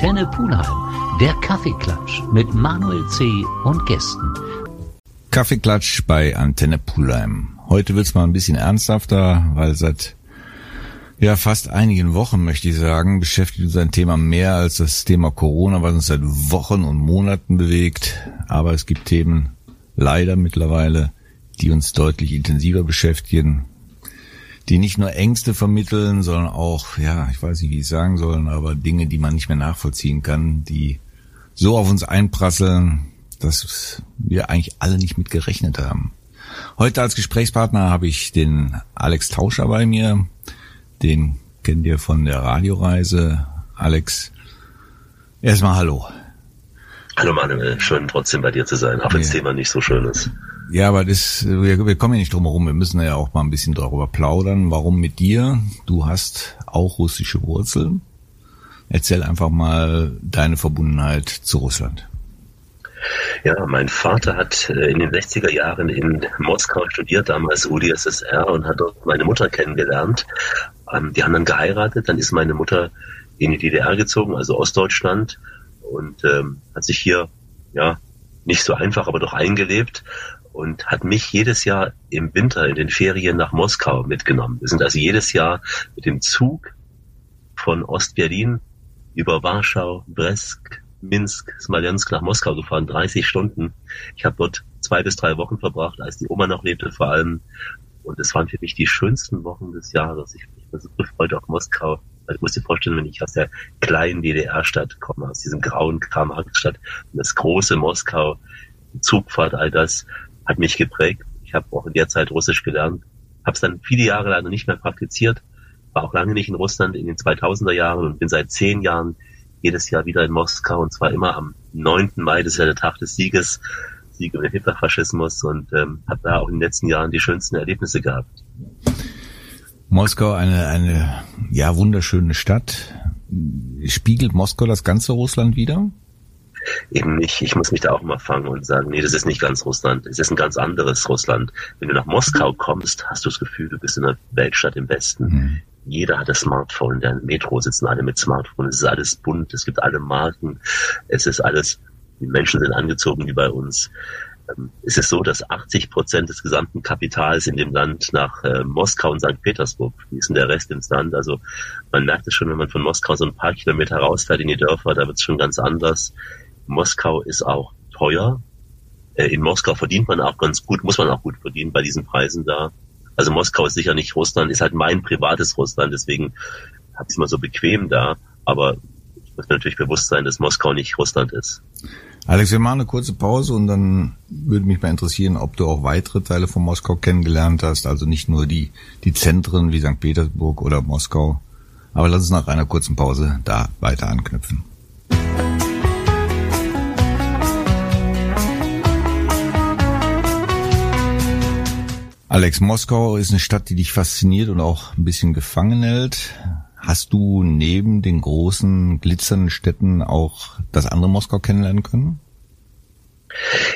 Antenne Pulheim, der Kaffeeklatsch mit Manuel C. und Gästen. Kaffeeklatsch bei Antenne Pulheim. Heute wird's mal ein bisschen ernsthafter, weil seit ja, fast einigen Wochen, möchte ich sagen, beschäftigt uns ein Thema mehr als das Thema Corona, was uns seit Wochen und Monaten bewegt. Aber es gibt Themen leider mittlerweile, die uns deutlich intensiver beschäftigen, die nicht nur Ängste vermitteln, sondern auch, ja, ich weiß nicht, wie ich sagen soll, aber Dinge, die man nicht mehr nachvollziehen kann, die so auf uns einprasseln, dass wir eigentlich alle nicht mit gerechnet haben. Heute als Gesprächspartner habe ich den Alex Tauscher bei mir. Den kennt ihr von der Radioreise. Alex, erstmal hallo. Hallo Manuel, schön trotzdem bei dir zu sein, auch wenn das ja. Thema nicht so schön ist. Ja, aber das, wir, wir kommen ja nicht drum herum. Wir müssen ja auch mal ein bisschen darüber plaudern. Warum mit dir? Du hast auch russische Wurzeln. Erzähl einfach mal deine Verbundenheit zu Russland. Ja, mein Vater hat äh, in den 60er Jahren in Moskau studiert, damals UdSSR, und hat dort meine Mutter kennengelernt. Ähm, die haben dann geheiratet, dann ist meine Mutter in die DDR gezogen, also Ostdeutschland, und ähm, hat sich hier, ja, nicht so einfach, aber doch eingelebt und hat mich jedes Jahr im Winter in den Ferien nach Moskau mitgenommen. Wir sind also jedes Jahr mit dem Zug von Ostberlin über Warschau, Bresk, Minsk, Smolensk nach Moskau gefahren, 30 Stunden. Ich habe dort zwei bis drei Wochen verbracht, als die Oma noch lebte vor allem. Und es waren für mich die schönsten Wochen des Jahres. Ich, war so gefreut auf Moskau. Also ich muss dir vorstellen, wenn ich aus der kleinen DDR-Stadt komme, aus diesem grauen Kramhagenstadt, und das große Moskau, Zugfahrt, all das hat mich geprägt. Ich habe auch in der Zeit Russisch gelernt, habe es dann viele Jahre leider nicht mehr praktiziert, war auch lange nicht in Russland in den 2000er Jahren und bin seit zehn Jahren jedes Jahr wieder in Moskau und zwar immer am 9. Mai, das ist ja der Tag des Sieges, Sieg über den Hitlerfaschismus und ähm, habe da auch in den letzten Jahren die schönsten Erlebnisse gehabt. Moskau, eine, eine ja wunderschöne Stadt. Spiegelt Moskau das ganze Russland wieder? Eben nicht. Ich muss mich da auch mal fangen und sagen, nee, das ist nicht ganz Russland. Es ist ein ganz anderes Russland. Wenn du nach Moskau kommst, hast du das Gefühl, du bist in einer Weltstadt im Westen. Mhm jeder hat das Smartphone. In der Metro sitzen alle mit Smartphone. Es ist alles bunt. Es gibt alle Marken. Es ist alles, die Menschen sind angezogen wie bei uns. Ähm, es ist so, dass 80 Prozent des gesamten Kapitals in dem Land nach äh, Moskau und St. Petersburg fließen, der Rest ins Land. Also man merkt es schon, wenn man von Moskau so ein paar Kilometer rausfährt in die Dörfer, da wird es schon ganz anders. Moskau ist auch teuer. Äh, in Moskau verdient man auch ganz gut, muss man auch gut verdienen bei diesen Preisen da. Also Moskau ist sicher nicht Russland, ist halt mein privates Russland, deswegen habe ich es mal so bequem da. Aber ich muss mir natürlich bewusst sein, dass Moskau nicht Russland ist. Alex, wir machen eine kurze Pause und dann würde mich mal interessieren, ob du auch weitere Teile von Moskau kennengelernt hast, also nicht nur die, die Zentren wie St. Petersburg oder Moskau. Aber lass uns nach einer kurzen Pause da weiter anknüpfen. Alex, Moskau ist eine Stadt, die dich fasziniert und auch ein bisschen gefangen hält. Hast du neben den großen, glitzernden Städten auch das andere Moskau kennenlernen können?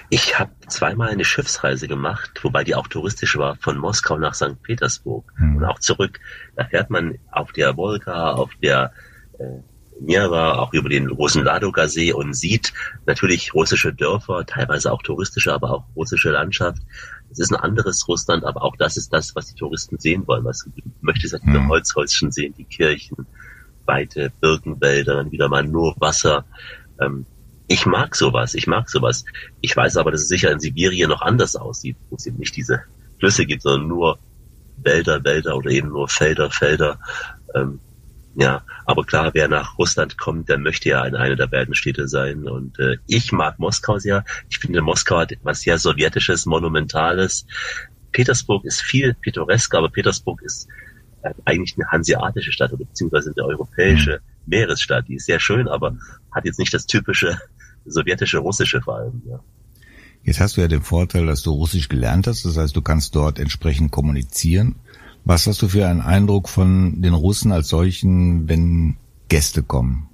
Ich habe zweimal eine Schiffsreise gemacht, wobei die auch touristisch war, von Moskau nach St. Petersburg hm. und auch zurück. Da fährt man auf der Wolga, auf der äh, Nera, auch über den großen Ladoga-See und sieht natürlich russische Dörfer, teilweise auch touristische, aber auch russische Landschaft. Es ist ein anderes Russland, aber auch das ist das, was die Touristen sehen wollen. Was du möchtest halt mhm. Holzhäuschen sehen, die Kirchen, weite Birkenwälder, dann wieder mal nur Wasser. Ähm, ich mag sowas, ich mag sowas. Ich weiß aber, dass es sicher in Sibirien noch anders aussieht, wo es eben nicht diese Flüsse gibt, sondern nur Wälder, Wälder oder eben nur Felder, Felder. Ähm, ja, aber klar, wer nach Russland kommt, der möchte ja in einer der beiden Städte sein. Und äh, ich mag Moskau sehr. Ich finde, Moskau hat etwas sehr Sowjetisches, Monumentales. Petersburg ist viel pittoresker, aber Petersburg ist äh, eigentlich eine hanseatische Stadt oder beziehungsweise eine europäische mhm. Meeresstadt. Die ist sehr schön, aber hat jetzt nicht das typische sowjetische, russische vor allem. Ja. Jetzt hast du ja den Vorteil, dass du Russisch gelernt hast. Das heißt, du kannst dort entsprechend kommunizieren. Was hast du für einen Eindruck von den Russen als solchen, wenn Gäste kommen?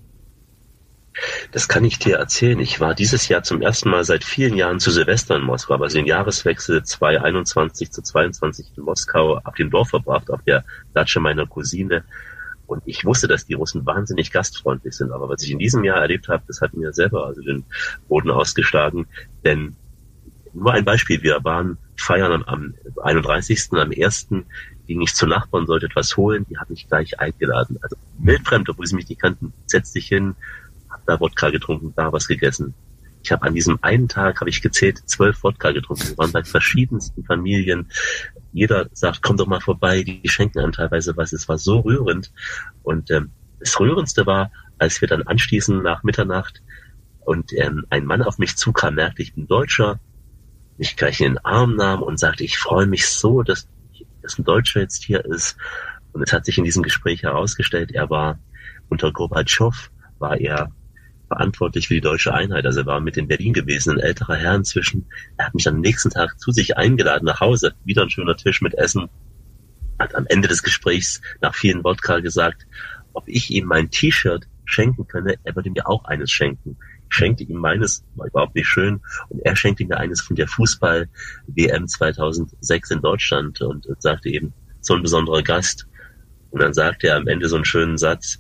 Das kann ich dir erzählen. Ich war dieses Jahr zum ersten Mal seit vielen Jahren zu Silvester in Moskau, also den Jahreswechsel 2021 zu 22 in Moskau auf dem Dorf verbracht, auf der Datsche meiner Cousine. Und ich wusste, dass die Russen wahnsinnig gastfreundlich sind. Aber was ich in diesem Jahr erlebt habe, das hat mir selber also den Boden ausgeschlagen. Denn nur ein Beispiel, wir waren feiern am, am 31. am 1. ging ich zu Nachbarn, sollte etwas holen, die hat mich gleich eingeladen. Also wildfremd, obwohl sie mich nicht kannten, setz dich hin, hab da Wodka getrunken, da was gegessen. Ich habe an diesem einen Tag, habe ich gezählt, zwölf Wodka getrunken. Wir waren bei verschiedensten Familien. Jeder sagt, komm doch mal vorbei, die schenken einem teilweise was. Es war so rührend. Und ähm, das Rührendste war, als wir dann anschließend nach Mitternacht und ähm, ein Mann auf mich zukam, merkte, ich bin Deutscher, mich gleich in den Arm nahm und sagte, ich freue mich so, dass, dass ein Deutscher jetzt hier ist. Und es hat sich in diesem Gespräch herausgestellt, er war unter Gorbatschow, war er verantwortlich für die deutsche Einheit. Also er war mit in Berlin gewesen, ein älterer Herr inzwischen. Er hat mich am nächsten Tag zu sich eingeladen nach Hause. Wieder ein schöner Tisch mit Essen. Hat am Ende des Gesprächs nach vielen Wodka gesagt, ob ich ihm mein T-Shirt schenken könne. Er würde mir auch eines schenken. Schenkte ihm meines, war überhaupt nicht schön. Und er schenkte mir eines von der Fußball-WM 2006 in Deutschland und, und sagte eben, so ein besonderer Gast. Und dann sagte er am Ende so einen schönen Satz,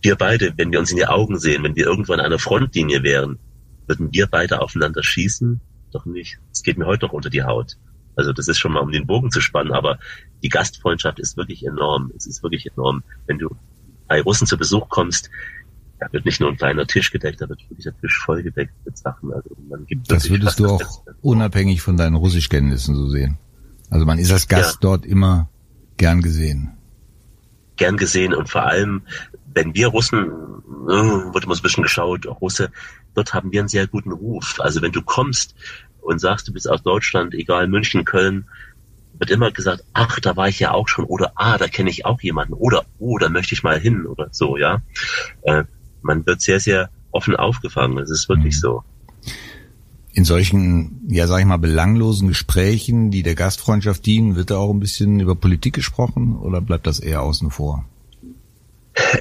wir beide, wenn wir uns in die Augen sehen, wenn wir irgendwo an einer Frontlinie wären, würden wir beide aufeinander schießen? Doch nicht. Es geht mir heute noch unter die Haut. Also das ist schon mal, um den Bogen zu spannen, aber die Gastfreundschaft ist wirklich enorm. Es ist wirklich enorm. Wenn du bei Russen zu Besuch kommst, da wird nicht nur ein kleiner Tisch gedeckt, da wird wirklich der Tisch vollgedeckt mit Sachen. Also man gibt das würdest du auch unabhängig von deinen Russischkenntnissen so sehen. Also man ist als Gast ja. dort immer gern gesehen. Gern gesehen und vor allem, wenn wir Russen, äh, wird immer so ein bisschen geschaut, Russe, dort haben wir einen sehr guten Ruf. Also wenn du kommst und sagst, du bist aus Deutschland, egal München, Köln, wird immer gesagt, ach, da war ich ja auch schon, oder ah, da kenne ich auch jemanden, oder oh, da möchte ich mal hin, oder so, ja. Äh, man wird sehr, sehr offen aufgefangen. Das ist wirklich mhm. so. In solchen, ja, sag ich mal, belanglosen Gesprächen, die der Gastfreundschaft dienen, wird da auch ein bisschen über Politik gesprochen oder bleibt das eher außen vor?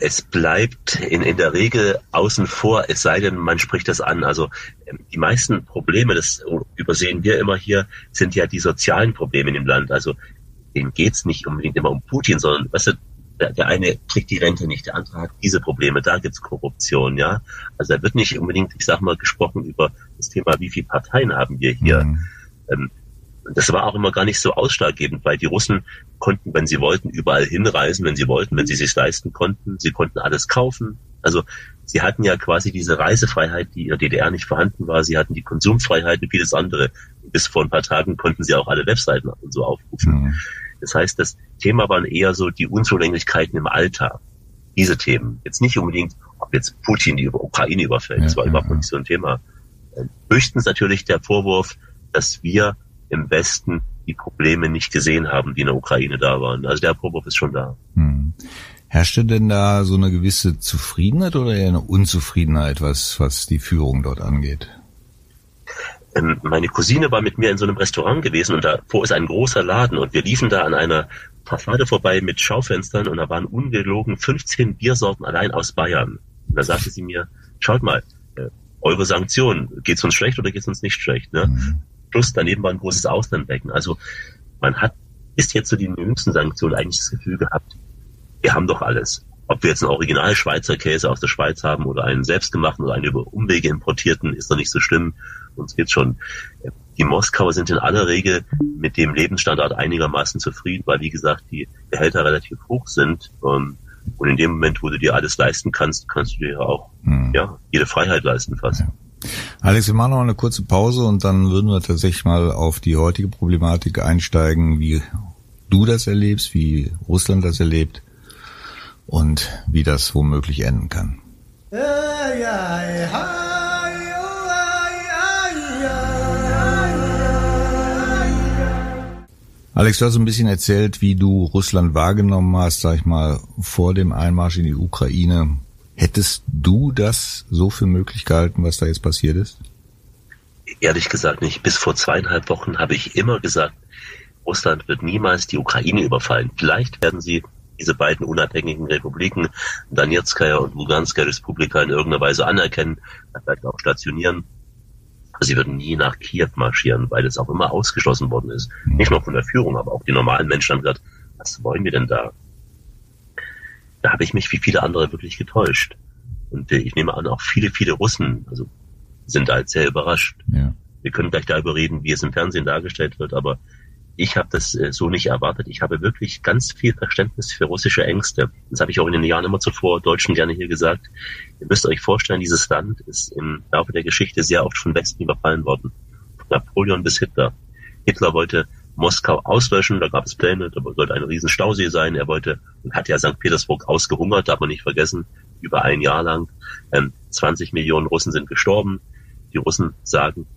Es bleibt in, in der Regel außen vor, es sei denn, man spricht das an. Also ähm, die meisten Probleme, das übersehen wir immer hier, sind ja die sozialen Probleme in dem Land. Also denen geht's nicht unbedingt immer um Putin, sondern weißt du, der, eine kriegt die Rente nicht, der andere hat diese Probleme, da gibt's Korruption, ja. Also da wird nicht unbedingt, ich sag mal, gesprochen über das Thema, wie viele Parteien haben wir hier. Mhm. Ähm, das war auch immer gar nicht so ausschlaggebend, weil die Russen konnten, wenn sie wollten, überall hinreisen, wenn sie wollten, wenn sie sich leisten konnten. Sie konnten alles kaufen. Also sie hatten ja quasi diese Reisefreiheit, die in der DDR nicht vorhanden war. Sie hatten die Konsumfreiheit und vieles andere. Bis vor ein paar Tagen konnten sie auch alle Webseiten und so aufrufen. Mhm. Das heißt, das Thema waren eher so die Unzulänglichkeiten im Alltag. Diese Themen. Jetzt nicht unbedingt, ob jetzt Putin die Ukraine überfällt. Ja, das war ja, überhaupt ja. nicht so ein Thema. Äh, höchstens natürlich der Vorwurf, dass wir im Westen die Probleme nicht gesehen haben, die in der Ukraine da waren. Also der Vorwurf ist schon da. Hm. Herrschte denn da so eine gewisse Zufriedenheit oder eher eine Unzufriedenheit, was, was die Führung dort angeht? Ähm, meine Cousine war mit mir in so einem Restaurant gewesen und davor ist ein großer Laden und wir liefen da an einer Fassade vorbei mit Schaufenstern und da waren ungelogen 15 Biersorten allein aus Bayern. Und da sagte sie mir, schaut mal, äh, eure Sanktionen, geht's uns schlecht oder geht's uns nicht schlecht? Ne? Mhm. Plus daneben war ein großes Auslandbecken. Also man hat bis jetzt zu so den jüngsten Sanktionen eigentlich das Gefühl gehabt, wir haben doch alles. Ob wir jetzt einen Original Schweizer Käse aus der Schweiz haben oder einen selbstgemachten oder einen über Umwege importierten, ist doch nicht so schlimm. Uns geht's schon. Die Moskauer sind in aller Regel mit dem Lebensstandard einigermaßen zufrieden, weil wie gesagt die Gehälter relativ hoch sind. Ähm, und in dem Moment, wo du dir alles leisten kannst, kannst du dir auch hm. ja jede Freiheit leisten fast. Ja. Alex, wir machen noch eine kurze Pause und dann würden wir tatsächlich mal auf die heutige Problematik einsteigen, wie du das erlebst, wie Russland das erlebt und wie das womöglich enden kann. Alex, du hast ein bisschen erzählt, wie du Russland wahrgenommen hast, sag ich mal, vor dem Einmarsch in die Ukraine. Hättest du das so für möglich gehalten, was da jetzt passiert ist? Ehrlich gesagt nicht. Bis vor zweieinhalb Wochen habe ich immer gesagt, Russland wird niemals die Ukraine überfallen. Vielleicht werden sie diese beiden unabhängigen Republiken, Donetskaya und Luganskaya Republika, in irgendeiner Weise anerkennen, vielleicht auch stationieren. Sie würden nie nach Kiew marschieren, weil es auch immer ausgeschlossen worden ist. Nicht nur von der Führung, aber auch die normalen Menschen haben gesagt, was wollen wir denn da? da habe ich mich wie viele andere wirklich getäuscht. Und äh, ich nehme an, auch viele, viele Russen also sind halt sehr überrascht. Ja. Wir können gleich darüber reden, wie es im Fernsehen dargestellt wird, aber ich habe das äh, so nicht erwartet. Ich habe wirklich ganz viel Verständnis für russische Ängste. Das habe ich auch in den Jahren immer zuvor Deutschen gerne hier gesagt. Ihr müsst euch vorstellen, dieses Land ist im Laufe der Geschichte sehr oft von Westen überfallen worden. Von Napoleon bis Hitler. Hitler wollte Moskau auslöschen, da gab es Pläne, da sollte ein riesen Stausee sein. Er wollte und hat ja St. Petersburg ausgehungert, darf man nicht vergessen, über ein Jahr lang. Ähm, 20 Millionen Russen sind gestorben. Die Russen sagen,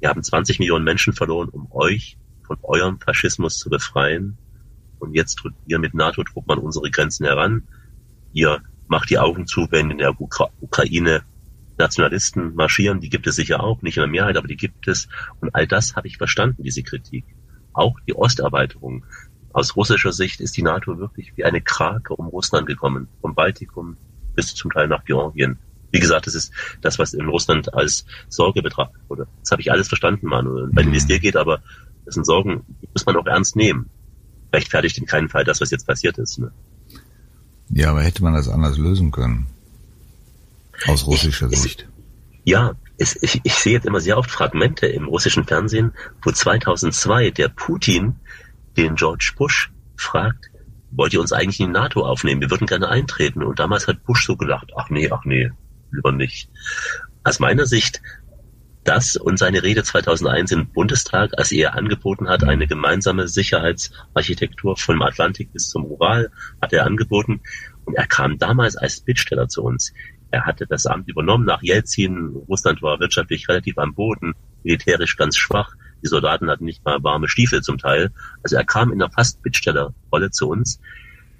wir haben 20 Millionen Menschen verloren, um euch von eurem Faschismus zu befreien. Und jetzt drückt ihr mit NATO-Truppen an unsere Grenzen heran. Ihr macht die Augen zu, wenn in der Ukra Ukraine Nationalisten marschieren. Die gibt es sicher auch, nicht in der Mehrheit, aber die gibt es. Und all das habe ich verstanden, diese Kritik. Auch die Osterweiterung. Aus russischer Sicht ist die NATO wirklich wie eine Krake um Russland gekommen. Vom Baltikum bis zum Teil nach Georgien. Wie gesagt, das ist das, was in Russland als Sorge betrachtet wurde. Das habe ich alles verstanden, Manuel. Wenn es dir geht, aber das sind Sorgen, die muss man auch ernst nehmen. Rechtfertigt in keinem Fall das, was jetzt passiert ist. Ne? Ja, aber hätte man das anders lösen können? Aus russischer ich, Sicht. ja, es, ich, ich sehe jetzt immer sehr oft Fragmente im russischen Fernsehen, wo 2002 der Putin den George Bush fragt, wollt ihr uns eigentlich in die NATO aufnehmen? Wir würden gerne eintreten. Und damals hat Bush so gedacht, ach nee, ach nee, lieber nicht. Aus meiner Sicht das und seine Rede 2001 im Bundestag, als er angeboten hat, eine gemeinsame Sicherheitsarchitektur vom Atlantik bis zum Ural, hat er angeboten. Und er kam damals als Bittsteller zu uns. Er hatte das Amt übernommen nach Jelzin. Russland war wirtschaftlich relativ am Boden, militärisch ganz schwach. Die Soldaten hatten nicht mal warme Stiefel zum Teil. Also er kam in einer fast Bittstellerrolle zu uns.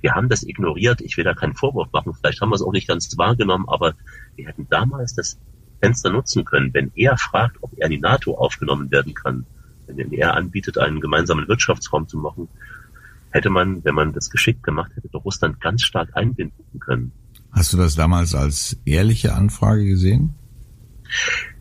Wir haben das ignoriert. Ich will da keinen Vorwurf machen. Vielleicht haben wir es auch nicht ganz wahrgenommen, aber wir hätten damals das Fenster nutzen können. Wenn er fragt, ob er in die NATO aufgenommen werden kann, wenn er anbietet, einen gemeinsamen Wirtschaftsraum zu machen, hätte man, wenn man das geschickt gemacht hätte, doch Russland ganz stark einbinden können. Hast du das damals als ehrliche Anfrage gesehen?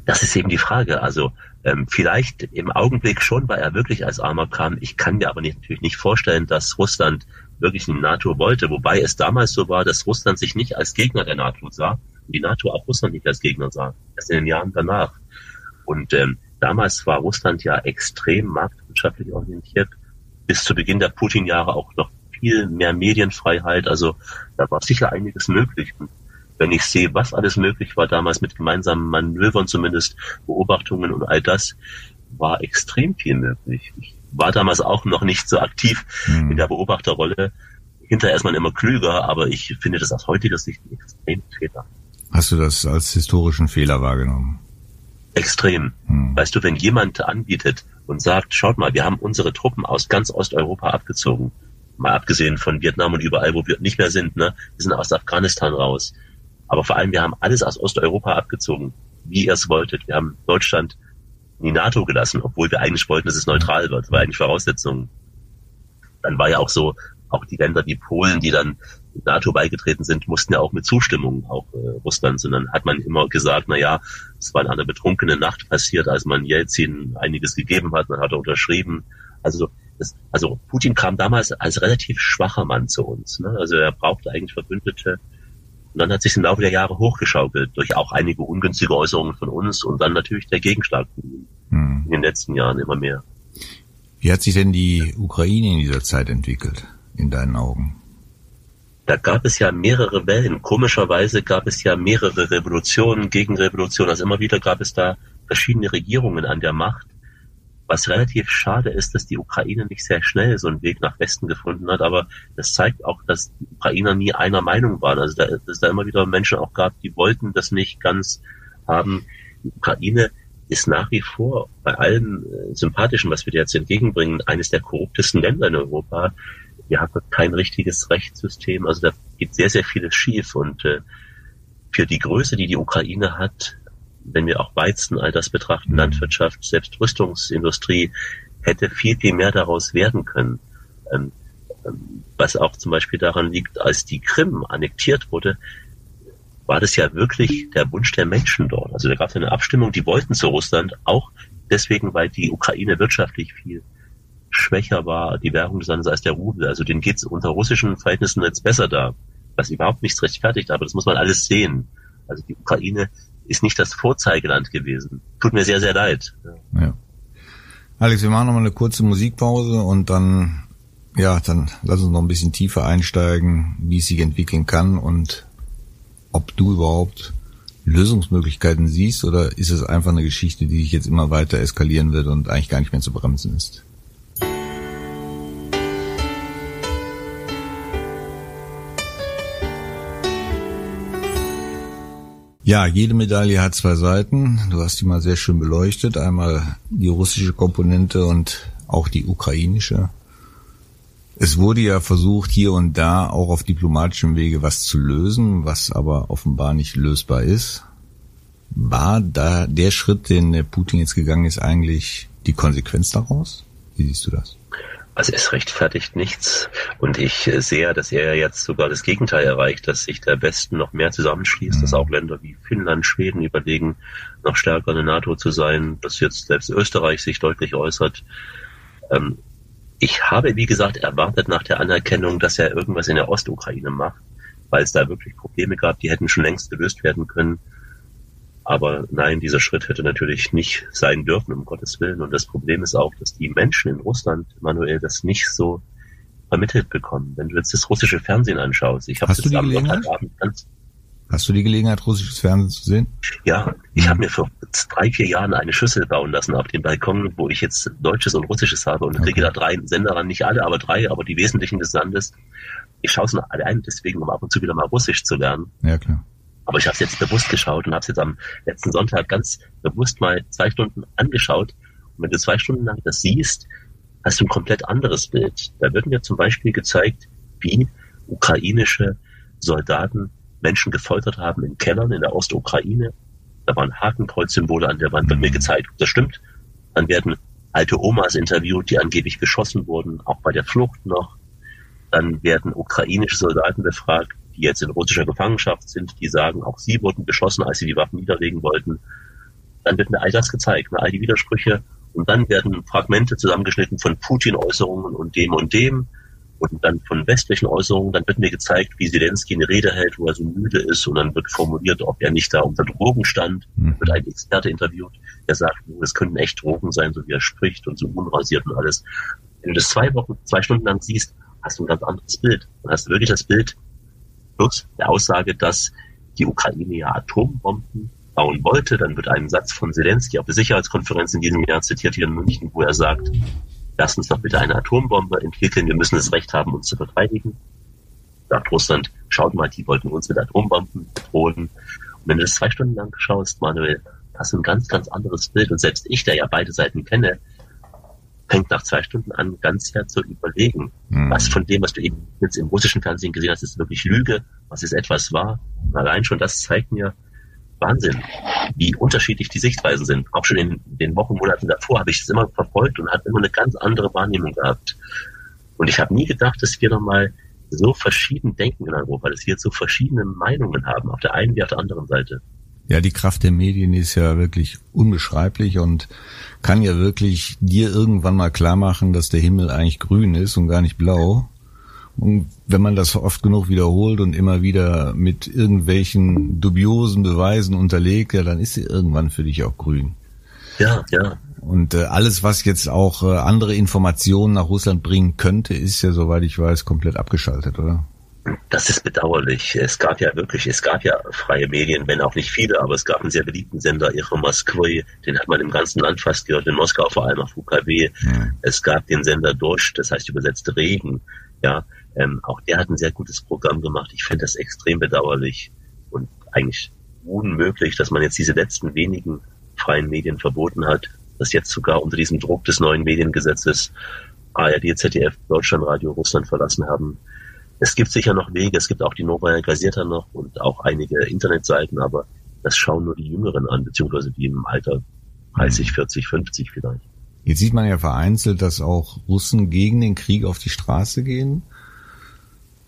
Das ist eben die Frage. Also ähm, vielleicht im Augenblick schon, weil er wirklich als Armer kam. Ich kann mir aber nicht, natürlich nicht vorstellen, dass Russland wirklich in die NATO wollte, wobei es damals so war, dass Russland sich nicht als Gegner der NATO sah, die NATO auch Russland nicht als Gegner sah, erst in den Jahren danach. Und ähm, damals war Russland ja extrem marktwirtschaftlich orientiert, bis zu Beginn der Putin-Jahre auch noch viel mehr Medienfreiheit. Also da war sicher einiges möglich. Und wenn ich sehe, was alles möglich war damals mit gemeinsamen Manövern zumindest, Beobachtungen und all das, war extrem viel möglich. Ich war damals auch noch nicht so aktiv mhm. in der Beobachterrolle. Hinterher ist man immer klüger, aber ich finde das aus heutiger Sicht extrem fehlerhaft. Hast du das als historischen Fehler wahrgenommen? Extrem. Hm. Weißt du, wenn jemand anbietet und sagt, schaut mal, wir haben unsere Truppen aus ganz Osteuropa abgezogen, mal abgesehen von Vietnam und überall, wo wir nicht mehr sind, ne, wir sind aus Afghanistan raus. Aber vor allem, wir haben alles aus Osteuropa abgezogen, wie ihr es wolltet. Wir haben Deutschland in die NATO gelassen, obwohl wir eigentlich wollten, dass es neutral wird. Das war eigentlich Voraussetzung. Dann war ja auch so, auch die Länder wie Polen, die dann NATO beigetreten sind, mussten ja auch mit Zustimmung auch äh, Russlands. Und dann hat man immer gesagt, na ja, es war in einer betrunkenen Nacht passiert, als man Jelzin einiges gegeben hat, dann hat er unterschrieben. Also das, also Putin kam damals als relativ schwacher Mann zu uns. Ne? Also er brauchte eigentlich Verbündete. Und dann hat sich im Laufe der Jahre hochgeschaukelt durch auch einige ungünstige Äußerungen von uns und dann natürlich der Gegenschlag hm. in den letzten Jahren immer mehr. Wie hat sich denn die Ukraine in dieser Zeit entwickelt, in deinen Augen? Da gab es ja mehrere Wellen. Komischerweise gab es ja mehrere Revolutionen, Gegenrevolutionen. Also immer wieder gab es da verschiedene Regierungen an der Macht. Was relativ schade ist, dass die Ukraine nicht sehr schnell so einen Weg nach Westen gefunden hat. Aber das zeigt auch, dass die Ukrainer nie einer Meinung waren. Also da, dass es da immer wieder Menschen auch gab, die wollten das nicht ganz haben. Die Ukraine ist nach wie vor bei allem äh, Sympathischen, was wir dir jetzt entgegenbringen, eines der korruptesten Länder in Europa wir haben kein richtiges Rechtssystem. Also da geht sehr, sehr vieles schief. Und äh, für die Größe, die die Ukraine hat, wenn wir auch Weizen, all das betrachten, mhm. Landwirtschaft, selbst Rüstungsindustrie, hätte viel, viel mehr daraus werden können. Ähm, ähm, was auch zum Beispiel daran liegt, als die Krim annektiert wurde, war das ja wirklich der Wunsch der Menschen dort. Also da gab es eine Abstimmung, die wollten zu Russland, auch deswegen, weil die Ukraine wirtschaftlich viel schwächer war, die Währung des Landes als der Rubel. Also denen geht's unter russischen Verhältnissen jetzt besser da. was überhaupt nichts rechtfertigt, aber das muss man alles sehen. Also die Ukraine ist nicht das Vorzeigeland gewesen. Tut mir sehr, sehr leid. Ja. Alex, wir machen nochmal eine kurze Musikpause und dann, ja, dann lass uns noch ein bisschen tiefer einsteigen, wie es sich entwickeln kann und ob du überhaupt Lösungsmöglichkeiten siehst oder ist es einfach eine Geschichte, die sich jetzt immer weiter eskalieren wird und eigentlich gar nicht mehr zu bremsen ist? Ja, jede Medaille hat zwei Seiten. Du hast die mal sehr schön beleuchtet. Einmal die russische Komponente und auch die ukrainische. Es wurde ja versucht, hier und da auch auf diplomatischem Wege was zu lösen, was aber offenbar nicht lösbar ist. War da der Schritt, den Putin jetzt gegangen ist, eigentlich die Konsequenz daraus? Wie siehst du das? Also es rechtfertigt nichts. Und ich sehe, dass er jetzt sogar das Gegenteil erreicht, dass sich der Westen noch mehr zusammenschließt, mhm. dass auch Länder wie Finnland, Schweden überlegen, noch stärker in der NATO zu sein, dass jetzt selbst Österreich sich deutlich äußert. Ähm, ich habe, wie gesagt, erwartet nach der Anerkennung, dass er irgendwas in der Ostukraine macht, weil es da wirklich Probleme gab, die hätten schon längst gelöst werden können. Aber nein, dieser Schritt hätte natürlich nicht sein dürfen, um Gottes Willen. Und das Problem ist auch, dass die Menschen in Russland, Manuel, das nicht so vermittelt bekommen. Wenn du jetzt das russische Fernsehen anschaust, ich habe das am Sonntagabend ganz Hast du die Gelegenheit, russisches Fernsehen zu sehen? Ja, ich habe mir vor drei, vier Jahren eine Schüssel bauen lassen auf dem Balkon, wo ich jetzt Deutsches und Russisches habe und okay. kriege da drei Sender ran, nicht alle, aber drei, aber die wesentlichen des Landes. Ich schaue es nur alle ein, deswegen, um ab und zu wieder mal Russisch zu lernen. Ja, klar. Aber ich habe es jetzt bewusst geschaut und habe es jetzt am letzten Sonntag ganz bewusst mal zwei Stunden angeschaut. Und wenn du zwei Stunden lang das siehst, hast du ein komplett anderes Bild. Da wird mir zum Beispiel gezeigt, wie ukrainische Soldaten Menschen gefoltert haben in Kellern in der Ostukraine. Da waren Hakenkreuzsymbole an der Wand, wird mir gezeigt, das stimmt. Dann werden alte Omas interviewt, die angeblich geschossen wurden, auch bei der Flucht noch. Dann werden ukrainische Soldaten befragt, die jetzt in russischer Gefangenschaft sind, die sagen, auch sie wurden beschossen, als sie die Waffen niederlegen wollten. Dann wird mir all das gezeigt, all die Widersprüche. Und dann werden Fragmente zusammengeschnitten von Putin-Äußerungen und dem und dem. Und dann von westlichen Äußerungen, dann wird mir gezeigt, wie Zelensky eine Rede hält, wo er so müde ist. Und dann wird formuliert, ob er nicht da unter Drogen stand. Dann wird ein Experte interviewt, der sagt, es könnten echt Drogen sein, so wie er spricht und so unrasiert und alles. Wenn du das zwei Wochen, zwei Stunden lang siehst, hast du ein ganz anderes Bild. Dann hast du wirklich das Bild, plus der Aussage, dass die Ukraine ja Atombomben bauen wollte. Dann wird ein Satz von Zelensky auf der Sicherheitskonferenz in diesem Jahr zitiert hier in München, wo er sagt, lass uns doch bitte eine Atombombe entwickeln, wir müssen das Recht haben, uns zu verteidigen. Sagt Russland, schaut mal, die wollten uns mit Atombomben bedrohen. Und wenn du das zwei Stunden lang schaust, Manuel, hast du ein ganz, ganz anderes Bild. Und selbst ich, der ja beide Seiten kenne, fängt nach zwei Stunden an, ganz sehr zu überlegen, mhm. was von dem, was du eben jetzt im russischen Fernsehen gesehen hast, ist wirklich Lüge, was ist etwas wahr. Und allein schon das zeigt mir, Wahnsinn, wie unterschiedlich die Sichtweisen sind. Auch schon in den Wochen, Monaten davor habe ich das immer verfolgt und habe immer eine ganz andere Wahrnehmung gehabt. Und ich habe nie gedacht, dass wir nochmal so verschieden denken in Europa, dass wir so verschiedene Meinungen haben, auf der einen wie auf der anderen Seite. Ja, die Kraft der Medien ist ja wirklich unbeschreiblich und kann ja wirklich dir irgendwann mal klar machen, dass der Himmel eigentlich grün ist und gar nicht blau. Und wenn man das oft genug wiederholt und immer wieder mit irgendwelchen dubiosen Beweisen unterlegt, ja, dann ist sie irgendwann für dich auch grün. Ja, ja. Und äh, alles, was jetzt auch äh, andere Informationen nach Russland bringen könnte, ist ja, soweit ich weiß, komplett abgeschaltet, oder? Das ist bedauerlich. Es gab ja wirklich, es gab ja freie Medien, wenn auch nicht viele, aber es gab einen sehr beliebten Sender, Ihre Moskwy, den hat man im ganzen Land fast gehört, in Moskau vor allem auf UKW. Ja. Es gab den Sender Dosch, das heißt übersetzt Regen. Ja, ähm, auch der hat ein sehr gutes Programm gemacht. Ich finde das extrem bedauerlich und eigentlich unmöglich, dass man jetzt diese letzten wenigen freien Medien verboten hat, dass jetzt sogar unter diesem Druck des neuen Mediengesetzes ARD, ZDF, Deutschlandradio Russland verlassen haben. Es gibt sicher noch Wege, es gibt auch die Novaya Gazeta noch und auch einige Internetseiten, aber das schauen nur die Jüngeren an, beziehungsweise die im Alter 30, 40, 50 vielleicht. Jetzt sieht man ja vereinzelt, dass auch Russen gegen den Krieg auf die Straße gehen.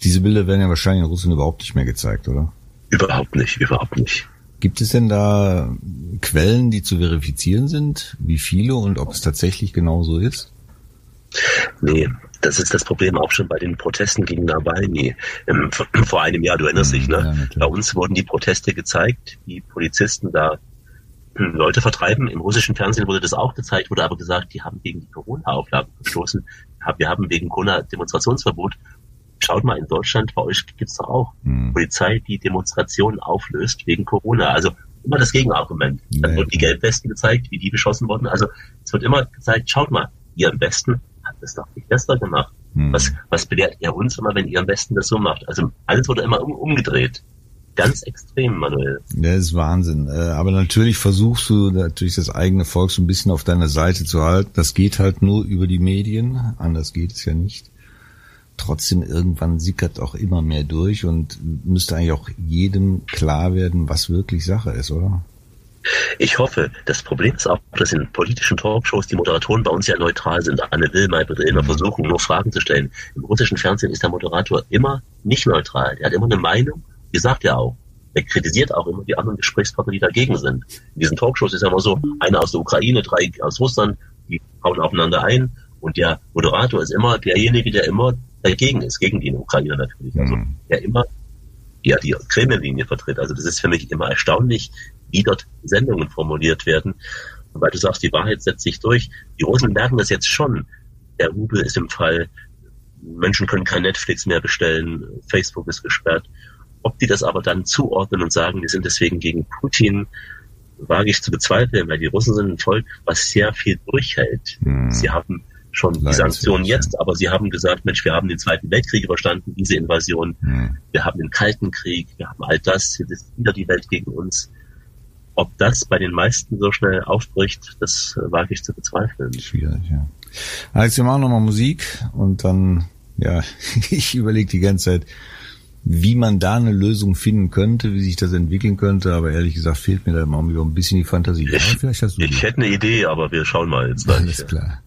Diese Bilder werden ja wahrscheinlich in Russland überhaupt nicht mehr gezeigt, oder? Überhaupt nicht, überhaupt nicht. Gibt es denn da Quellen, die zu verifizieren sind? Wie viele und ob es tatsächlich genau so ist? Nee, Das ist das Problem auch schon bei den Protesten gegen Nawalny. Ähm, vor einem Jahr, du erinnerst dich, ne? Ja, bei uns wurden die Proteste gezeigt, die Polizisten da hm, Leute vertreiben. Im russischen Fernsehen wurde das auch gezeigt, wurde aber gesagt, die haben gegen die Corona-Auflagen verstoßen. Wir haben wegen Corona Demonstrationsverbot. Schaut mal, in Deutschland, bei euch gibt's doch auch hm. Polizei, die Demonstrationen auflöst wegen Corona. Also immer das Gegenargument. Dann nee. wurden die Gelbwesten gezeigt, wie die beschossen wurden. Also es wird immer gezeigt, schaut mal, ihr am besten es doch nicht besser gemacht. Hm. Was, was belehrt ihr uns immer, wenn ihr am besten das so macht? Also alles wurde immer um, umgedreht. Ganz extrem, Manuel. Ja, ist Wahnsinn. Äh, aber natürlich versuchst du natürlich das eigene Volk so ein bisschen auf deiner Seite zu halten. Das geht halt nur über die Medien. Anders geht es ja nicht trotzdem irgendwann sickert auch immer mehr durch und müsste eigentlich auch jedem klar werden, was wirklich Sache ist, oder? Ich hoffe, das Problem ist auch, dass in politischen Talkshows die Moderatoren bei uns ja neutral sind. Anne Will, Maybrit immer mhm. versuchen, nur Fragen zu stellen. Im russischen Fernsehen ist der Moderator immer nicht neutral. Er hat immer eine Meinung, die sagt er auch. Er kritisiert auch immer die anderen Gesprächspartner, die dagegen sind. In diesen Talkshows ist ja immer so, einer aus der Ukraine, drei aus Russland, die hauen aufeinander ein. Und der Moderator ist immer derjenige, der immer dagegen ist, gegen die Ukraine natürlich. Also mhm. der immer ja die Kreml-Linie vertritt. Also das ist für mich immer erstaunlich, wie dort Sendungen formuliert werden. Und weil du sagst, die Wahrheit setzt sich durch. Die Russen merken das jetzt schon. Der Rubel ist im Fall, Menschen können kein Netflix mehr bestellen, Facebook ist gesperrt. Ob die das aber dann zuordnen und sagen, die sind deswegen gegen Putin, wage ich zu bezweifeln, weil die Russen sind ein Volk, was sehr viel durchhält. Mhm. Sie haben schon die Sanktionen jetzt, aber sie haben gesagt, Mensch, wir haben den Zweiten Weltkrieg überstanden, diese Invasion, hm. wir haben den Kalten Krieg, wir haben all das, jetzt ist wieder die Welt gegen uns. Ob das bei den meisten so schnell aufbricht, das wage ich zu bezweifeln. Schwierig, ja. Alex, wir machen nochmal Musik und dann, ja, ich überlege die ganze Zeit, wie man da eine Lösung finden könnte, wie sich das entwickeln könnte, aber ehrlich gesagt fehlt mir da immer ein bisschen die Fantasie. Ich, ja, ich hätte eine Idee, aber wir schauen mal jetzt. Alles klar.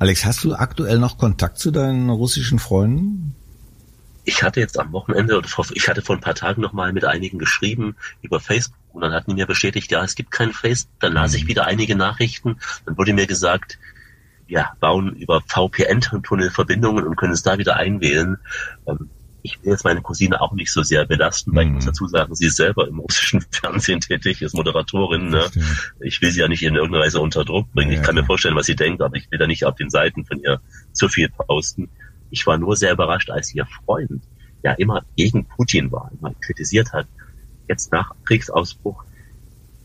Alex, hast du aktuell noch Kontakt zu deinen russischen Freunden? Ich hatte jetzt am Wochenende, oder ich hatte vor ein paar Tagen noch mal mit einigen geschrieben über Facebook und dann hatten die mir bestätigt, ja, es gibt kein Facebook. Dann las ich mhm. wieder einige Nachrichten. Dann wurde mir gesagt, ja, bauen über VPN-Tunnel Verbindungen und können es da wieder einwählen. Ähm, ich will jetzt meine Cousine auch nicht so sehr belasten, weil mhm. ich muss mhm. dazu sagen, sie ist selber im russischen Fernsehen tätig, ist Moderatorin. Ne? Ich will sie ja nicht in irgendeiner Weise unter Druck bringen. Ja, ich kann mir vorstellen, was sie denkt, aber ich will da nicht auf den Seiten von ihr zu viel posten. Ich war nur sehr überrascht, als ihr Freund ja immer gegen Putin war, immer kritisiert hat, jetzt nach Kriegsausbruch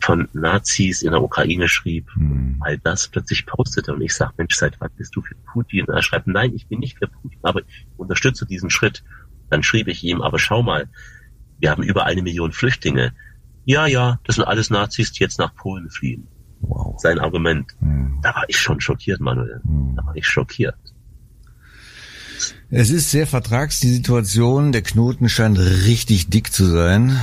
von Nazis in der Ukraine schrieb, hm. all das plötzlich postete und ich sag, Mensch, seit wann bist du für Putin? Und er schreibt, nein, ich bin nicht für Putin, aber ich unterstütze diesen Schritt. Dann schrieb ich ihm, aber schau mal, wir haben über eine Million Flüchtlinge. Ja, ja, das sind alles Nazis, die jetzt nach Polen fliehen. Wow. Sein Argument. Hm. Da war ich schon schockiert, Manuel. Hm. Da war ich schockiert. Es ist sehr vertrags die Situation. Der Knoten scheint richtig dick zu sein.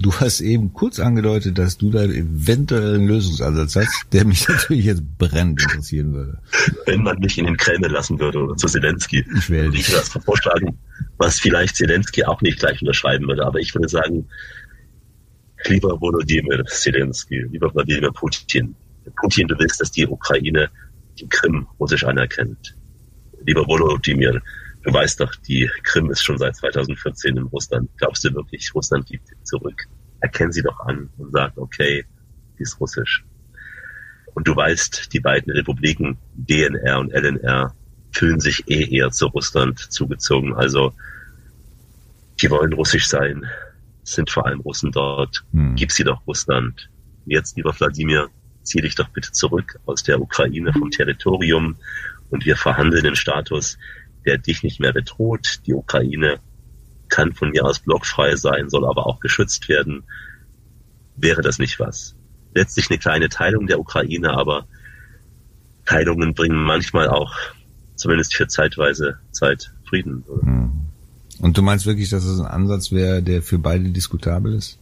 Du hast eben kurz angedeutet, dass du da eventuell einen Lösungsansatz hast, der mich natürlich jetzt brennend interessieren würde. Wenn man mich in den Kreml lassen würde oder zu Zelensky. Ich dich. Ich das vorschlagen, was vielleicht Zelensky auch nicht gleich unterschreiben würde. Aber ich würde sagen, lieber Volodymyr Zelensky, lieber Wladimir Putin. Putin, du willst, dass die Ukraine die Krim russisch anerkennt. Lieber Volodymyr, Du weißt doch, die Krim ist schon seit 2014 in Russland. Glaubst du wirklich, Russland gibt sie zurück? Erkenn sie doch an und sag, okay, die ist russisch. Und du weißt, die beiden Republiken DNR und LNR fühlen sich eh eher zu Russland zugezogen. Also die wollen russisch sein, sind vor allem Russen dort. Hm. Gib sie doch Russland. Jetzt, lieber Wladimir, zieh dich doch bitte zurück aus der Ukraine vom Territorium und wir verhandeln den Status der dich nicht mehr bedroht. Die Ukraine kann von mir aus blockfrei sein, soll aber auch geschützt werden. Wäre das nicht was? Letztlich eine kleine Teilung der Ukraine, aber Teilungen bringen manchmal auch, zumindest für zeitweise Zeit, Frieden. Hm. Und du meinst wirklich, dass es ein Ansatz wäre, der für beide diskutabel ist?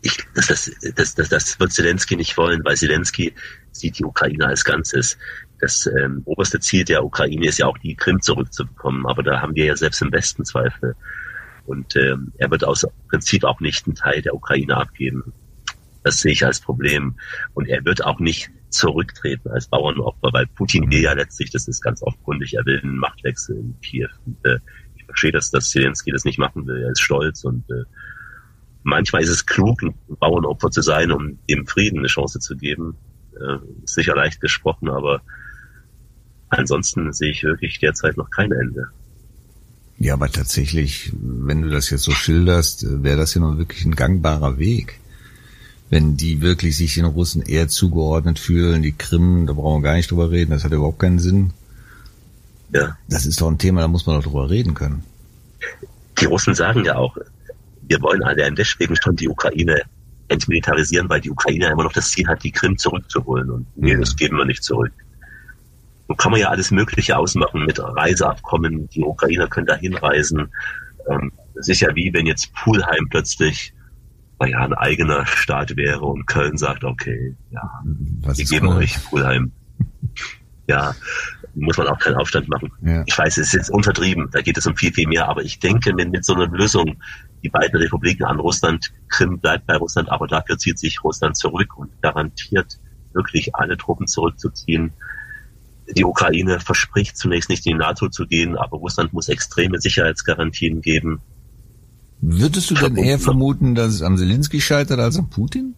Ich, das, das, das, das, das wird Zelensky nicht wollen, weil Zelensky sieht die Ukraine als Ganzes das ähm, oberste Ziel der Ukraine ist ja auch die Krim zurückzubekommen, aber da haben wir ja selbst im Westen Zweifel. Und ähm, er wird aus Prinzip auch nicht einen Teil der Ukraine abgeben. Das sehe ich als Problem. Und er wird auch nicht zurücktreten als Bauernopfer, weil Putin will ja letztlich, das ist ganz offenkundig, er will einen Machtwechsel in Kiew. Und, äh, ich verstehe, dass, dass Zelensky das nicht machen will. Er ist stolz und äh, manchmal ist es klug, ein Bauernopfer zu sein, um dem Frieden eine Chance zu geben. Äh, ist sicher leicht gesprochen, aber ansonsten sehe ich wirklich derzeit noch kein Ende. Ja, aber tatsächlich, wenn du das jetzt so schilderst, wäre das ja noch wirklich ein gangbarer Weg. Wenn die wirklich sich den Russen eher zugeordnet fühlen, die Krim, da brauchen wir gar nicht drüber reden, das hat überhaupt keinen Sinn. Ja. Das ist doch ein Thema, da muss man doch drüber reden können. Die Russen sagen ja auch, wir wollen alle deswegen schon die Ukraine entmilitarisieren, weil die Ukraine immer noch das Ziel hat, die Krim zurückzuholen. Und nee, mhm. das geben wir nicht zurück. Nun kann man ja alles Mögliche ausmachen mit Reiseabkommen. Die Ukrainer können da hinreisen. Ähm, es ist ja wie wenn jetzt Pulheim plötzlich ja ein eigener Staat wäre und Köln sagt, okay, ja, Was wir geben euch Pulheim. ja, muss man auch keinen Aufstand machen. Ja. Ich weiß, es ist jetzt untertrieben, da geht es um viel, viel mehr, aber ich denke, mit, mit so einer Lösung, die beiden Republiken an Russland, Krim bleibt bei Russland, aber dafür zieht sich Russland zurück und garantiert wirklich alle Truppen zurückzuziehen. Die Ukraine verspricht zunächst nicht in die NATO zu gehen, aber Russland muss extreme Sicherheitsgarantien geben. Würdest du denn eher vermuten, dass es am Zelensky scheitert als am Putin?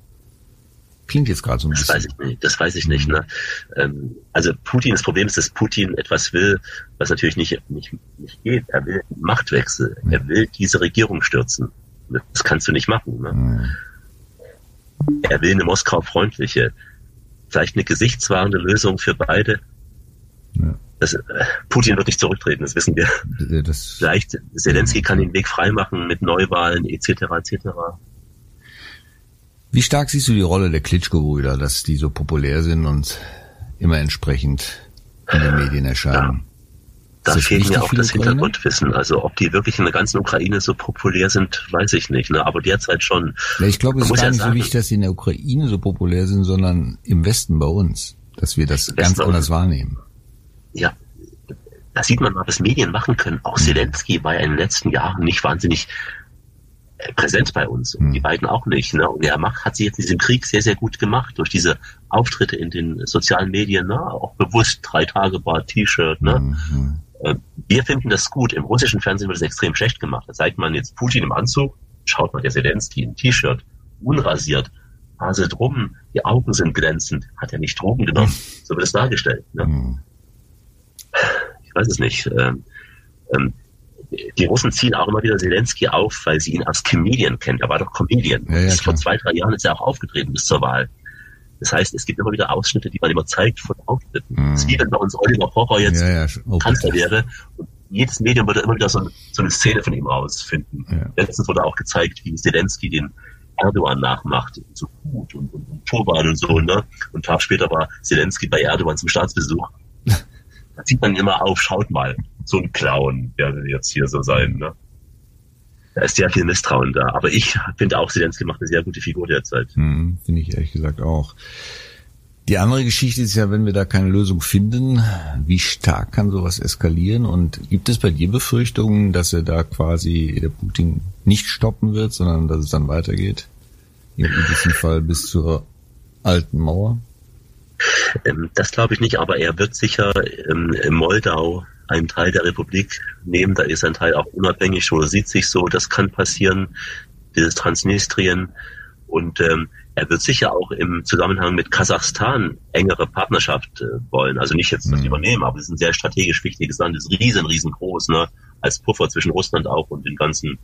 Klingt jetzt gerade so ein das bisschen. Weiß ich nicht, das weiß ich nicht. Ne? Ähm, also Putin, das Problem ist, dass Putin etwas will, was natürlich nicht, nicht, nicht geht. Er will Machtwechsel. Ja. Er will diese Regierung stürzen. Das kannst du nicht machen. Ne? Ja. Er will eine Moskau-freundliche, vielleicht eine gesichtswahrende Lösung für beide. Ja. Das, äh, Putin wird nicht zurücktreten, das wissen wir. Das, vielleicht Zelensky kann den Weg freimachen mit Neuwahlen etc. etc. Wie stark siehst du die Rolle der Klitschko-Brüder, dass die so populär sind und immer entsprechend in den Medien erscheinen? Ja. Da fehlt mir auch das Hintergrundwissen. Also ob die wirklich in der ganzen Ukraine so populär sind, weiß ich nicht. Ne? Aber derzeit schon. Ja, ich glaube, es ist gar ja nicht sagen, so wichtig, dass sie in der Ukraine so populär sind, sondern im Westen bei uns, dass wir das ganz anders wahrnehmen. Ja, da sieht man mal, was Medien machen können. Auch Zelensky war ja in den letzten Jahren nicht wahnsinnig präsent bei uns. Und die hm. beiden auch nicht. Ne? Und er macht, hat sie jetzt in diesem Krieg sehr, sehr gut gemacht durch diese Auftritte in den sozialen Medien, ne? auch bewusst drei Tage Bart, T-Shirt. Ne? Mhm. Wir finden das gut. Im russischen Fernsehen wird es extrem schlecht gemacht. Da zeigt man jetzt Putin im Anzug, schaut mal der Zelensky im T-Shirt, unrasiert, faselt rum, die Augen sind glänzend. Hat er nicht Drogen genommen? So wird es dargestellt. Ne? Mhm. Ich weiß es nicht. Ähm, ähm, die Russen ziehen auch immer wieder Zelensky auf, weil sie ihn als Comedian kennen. Er war doch Comedian. Ja, ja, vor zwei, drei Jahren ist er auch aufgetreten bis zur Wahl. Das heißt, es gibt immer wieder Ausschnitte, die man immer zeigt von Auftritten. Mhm. Es ist wie wenn bei uns Oliver Pocher jetzt ja, ja, Kanzler wäre. Und jedes Medium würde immer wieder so, so eine Szene von ihm rausfinden. Letztens wurde auch gezeigt, wie Zelensky den Erdogan nachmacht, so gut und, und, und Turban und so, ne? Und einen Tag später war Zelensky bei Erdogan zum Staatsbesuch. da sieht man immer auf, schaut mal, so ein Clown werde jetzt hier so sein. Ne? Da ist sehr viel Misstrauen da. Aber ich finde auch, Zelensky macht eine sehr gute Figur derzeit. Hm, finde ich ehrlich gesagt auch. Die andere Geschichte ist ja, wenn wir da keine Lösung finden, wie stark kann sowas eskalieren? Und gibt es bei dir Befürchtungen, dass er da quasi der Putin nicht stoppen wird, sondern dass es dann weitergeht? In diesem Fall bis zur alten Mauer? Ähm, das glaube ich nicht, aber er wird sicher ähm, in Moldau einen Teil der Republik nehmen. Da ist ein Teil auch unabhängig oder sieht sich so. Das kann passieren, dieses Transnistrien. Und ähm, er wird sicher auch im Zusammenhang mit Kasachstan engere Partnerschaft äh, wollen. Also nicht jetzt das mhm. übernehmen, aber es ist ein sehr strategisch wichtiges Land, ist riesen, riesengroß, ne? als Puffer zwischen Russland auch und den ganzen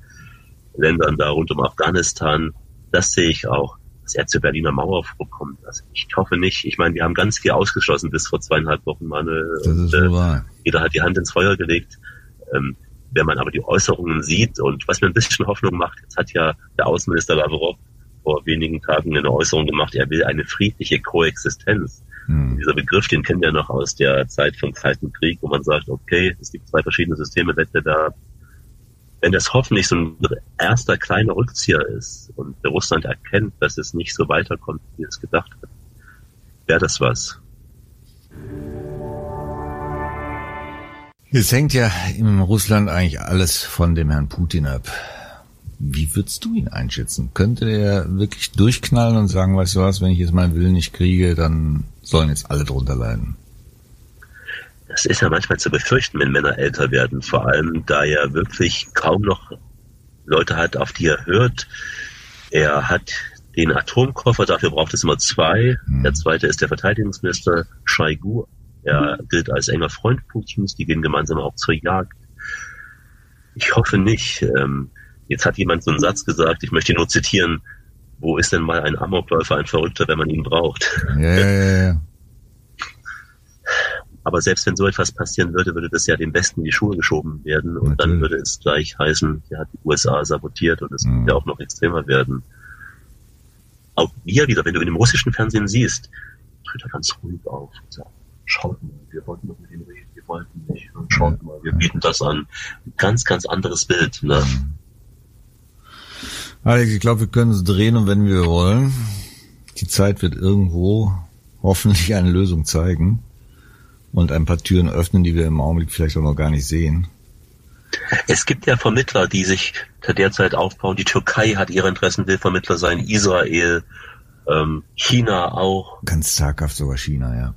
Ländern da rund um Afghanistan. Das sehe ich auch dass er zur Berliner Mauer vorkommt. Also ich hoffe nicht. Ich meine, wir haben ganz viel ausgeschlossen bis vor zweieinhalb Wochen. Meine, das ist und, äh, jeder hat die Hand ins Feuer gelegt. Ähm, wenn man aber die Äußerungen sieht und was mir ein bisschen Hoffnung macht, jetzt hat ja der Außenminister Lavrov vor wenigen Tagen eine Äußerung gemacht, er will eine friedliche Koexistenz. Hm. Dieser Begriff, den kennen wir noch aus der Zeit vom Kalten Krieg, wo man sagt, okay, es gibt zwei verschiedene Systeme, Wettbewerb, wenn das hoffentlich so ein erster kleiner Rückzieher ist und Russland erkennt, dass es nicht so weiterkommt, wie es gedacht hat, wäre das was. Jetzt hängt ja in Russland eigentlich alles von dem Herrn Putin ab. Wie würdest du ihn einschätzen? Könnte er wirklich durchknallen und sagen, weißt du was, wenn ich jetzt meinen Willen nicht kriege, dann sollen jetzt alle drunter leiden? Das ist ja manchmal zu befürchten, wenn Männer älter werden. Vor allem, da er wirklich kaum noch Leute hat, auf die er hört. Er hat den Atomkoffer, dafür braucht es immer zwei. Mhm. Der zweite ist der Verteidigungsminister Shoigu. Er gilt als enger Freund Putins, die gehen gemeinsam auch zur Jagd. Ich hoffe nicht. Ähm, jetzt hat jemand so einen Satz gesagt, ich möchte ihn nur zitieren. Wo ist denn mal ein Amokläufer, ein Verrückter, wenn man ihn braucht? Ja, ja, ja. Aber selbst wenn so etwas passieren würde, würde das ja dem Westen in die Schuhe geschoben werden und Natürlich. dann würde es gleich heißen, hat die USA sabotiert und es mhm. wird ja auch noch extremer werden. Auch wir wieder, wenn du in dem russischen Fernsehen siehst, tritt er ganz ruhig auf und sagt, schaut mal, wir wollten doch mit ihm reden, wir wollten nicht, und schaut mal, wir bieten das an. Ein ganz, ganz anderes Bild. Ne? Mhm. Alex, ich glaube, wir können es drehen und wenn wir wollen. Die Zeit wird irgendwo hoffentlich eine Lösung zeigen und ein paar Türen öffnen, die wir im Augenblick vielleicht auch noch gar nicht sehen. Es gibt ja Vermittler, die sich derzeit aufbauen. Die Türkei hat ihre Interessen, will Vermittler sein, Israel, ähm, China auch. Ganz zaghaft sogar China, ja.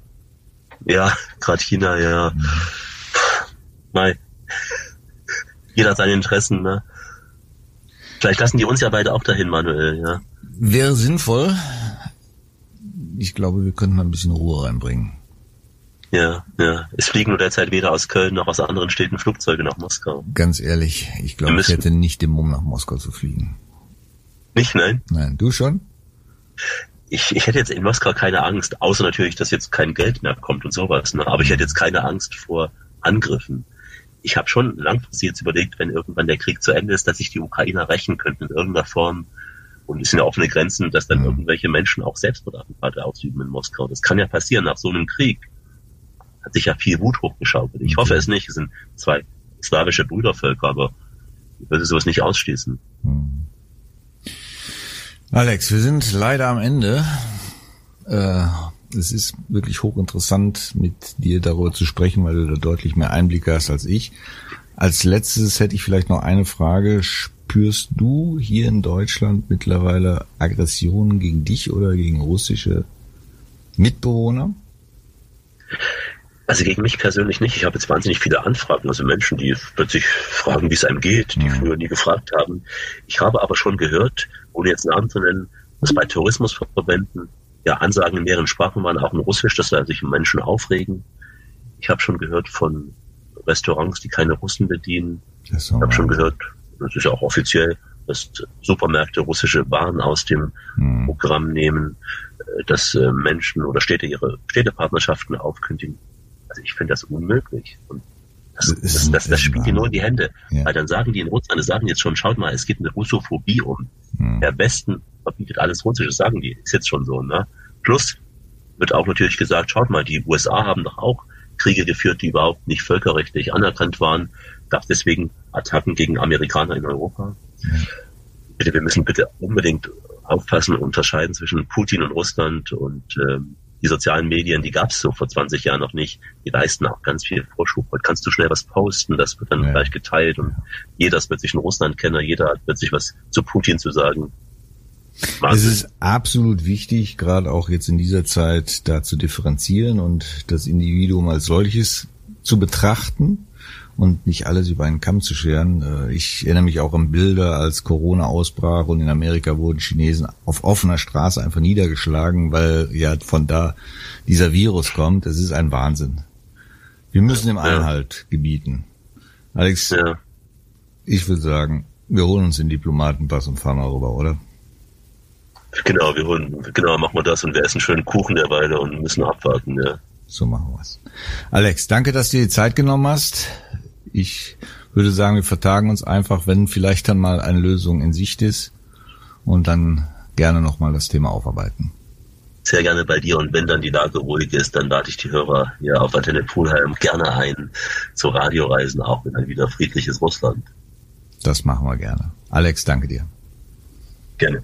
Ja, gerade China, ja. Mhm. Mal. Jeder hat seine Interessen, ne? Vielleicht lassen die uns ja beide auch dahin, Manuel, ja. Wäre sinnvoll. Ich glaube, wir könnten mal ein bisschen Ruhe reinbringen. Ja, ja. Es fliegen nur derzeit weder aus Köln noch aus anderen Städten Flugzeuge nach Moskau. Ganz ehrlich, ich glaube, ich hätte nicht den Mumm, nach Moskau zu fliegen. Nicht, nein? Nein, du schon? Ich, ich hätte jetzt in Moskau keine Angst, außer natürlich, dass jetzt kein Geld mehr kommt und sowas. Ne? Aber ich hätte jetzt keine Angst vor Angriffen. Ich habe schon langfristig jetzt überlegt, wenn irgendwann der Krieg zu Ende ist, dass sich die Ukrainer rächen könnten in irgendeiner Form. Und es sind ja offene Grenzen, dass dann mhm. irgendwelche Menschen auch Selbstmordattentate ausüben in Moskau. Das kann ja passieren nach so einem Krieg hat sich ja viel Wut hochgeschaukelt. Ich hoffe es nicht. Es sind zwei slawische Brüdervölker, aber ich würde sowas nicht ausschließen. Hm. Alex, wir sind leider am Ende. Äh, es ist wirklich hochinteressant, mit dir darüber zu sprechen, weil du da deutlich mehr Einblicke hast als ich. Als letztes hätte ich vielleicht noch eine Frage. Spürst du hier in Deutschland mittlerweile Aggressionen gegen dich oder gegen russische Mitbewohner? Also gegen mich persönlich nicht. Ich habe jetzt wahnsinnig viele Anfragen, also Menschen, die plötzlich fragen, wie es einem geht, die mhm. früher nie gefragt haben. Ich habe aber schon gehört, ohne jetzt Namen zu nennen, dass bei Tourismusverbänden ja Ansagen in mehreren Sprachen waren, auch in Russisch, dass da sich Menschen aufregen. Ich habe schon gehört von Restaurants, die keine Russen bedienen. Ich habe schon gehört, das ist ja auch offiziell, dass Supermärkte russische Waren aus dem mhm. Programm nehmen, äh, dass äh, Menschen oder Städte ihre Städtepartnerschaften aufkündigen. Also ich finde das unmöglich. Und das, das, das, das, das spielt dir nur in die Hände. Ja. Weil dann sagen die in Russland, das sagen jetzt schon, schaut mal, es geht eine Russophobie um. Hm. Der Westen verbietet alles Russische, sagen die. Ist jetzt schon so, ne? Plus wird auch natürlich gesagt, schaut mal, die USA haben doch auch Kriege geführt, die überhaupt nicht völkerrechtlich anerkannt waren. Gab deswegen Attacken gegen Amerikaner in Europa. Ja. Bitte, wir müssen bitte unbedingt aufpassen und unterscheiden zwischen Putin und Russland und ähm, die sozialen Medien, die gab es so vor 20 Jahren noch nicht. Die leisten auch ganz viel Vorschub. Heute kannst du schnell was posten, das wird dann ja. gleich geteilt und jeder ist plötzlich ein Russlandkenner, jeder hat plötzlich was zu Putin zu sagen. Wahnsinn. Es ist absolut wichtig, gerade auch jetzt in dieser Zeit da zu differenzieren und das Individuum als solches zu betrachten und nicht alles über einen Kamm zu scheren. Äh, ich erinnere mich auch an Bilder, als Corona ausbrach und in Amerika wurden Chinesen auf offener Straße einfach niedergeschlagen, weil ja von da dieser Virus kommt. Das ist ein Wahnsinn. Wir müssen dem Einhalt gebieten. Alex, ja. ich würde sagen, wir holen uns den Diplomatenpass und fahren mal rüber, oder? Genau, wir holen, genau, machen wir das und wir essen schönen Kuchen derweile und müssen abwarten, ja. So machen wir's. Alex, danke, dass du dir die Zeit genommen hast. Ich würde sagen, wir vertagen uns einfach, wenn vielleicht dann mal eine Lösung in Sicht ist und dann gerne nochmal das Thema aufarbeiten. Sehr gerne bei dir und wenn dann die Lage ruhig ist, dann lade ich die Hörer hier auf Antenne Poolheim gerne ein zu Radioreisen, auch in ein wieder friedliches Russland. Das machen wir gerne. Alex, danke dir. Gerne.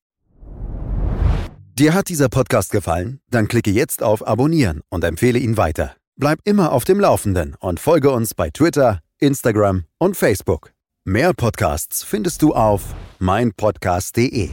Dir hat dieser Podcast gefallen? Dann klicke jetzt auf Abonnieren und empfehle ihn weiter. Bleib immer auf dem Laufenden und folge uns bei Twitter, Instagram und Facebook. Mehr Podcasts findest du auf meinpodcast.de.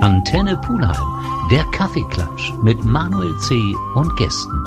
Antenne Pulheim, der Kaffeeklatsch mit Manuel C. und Gästen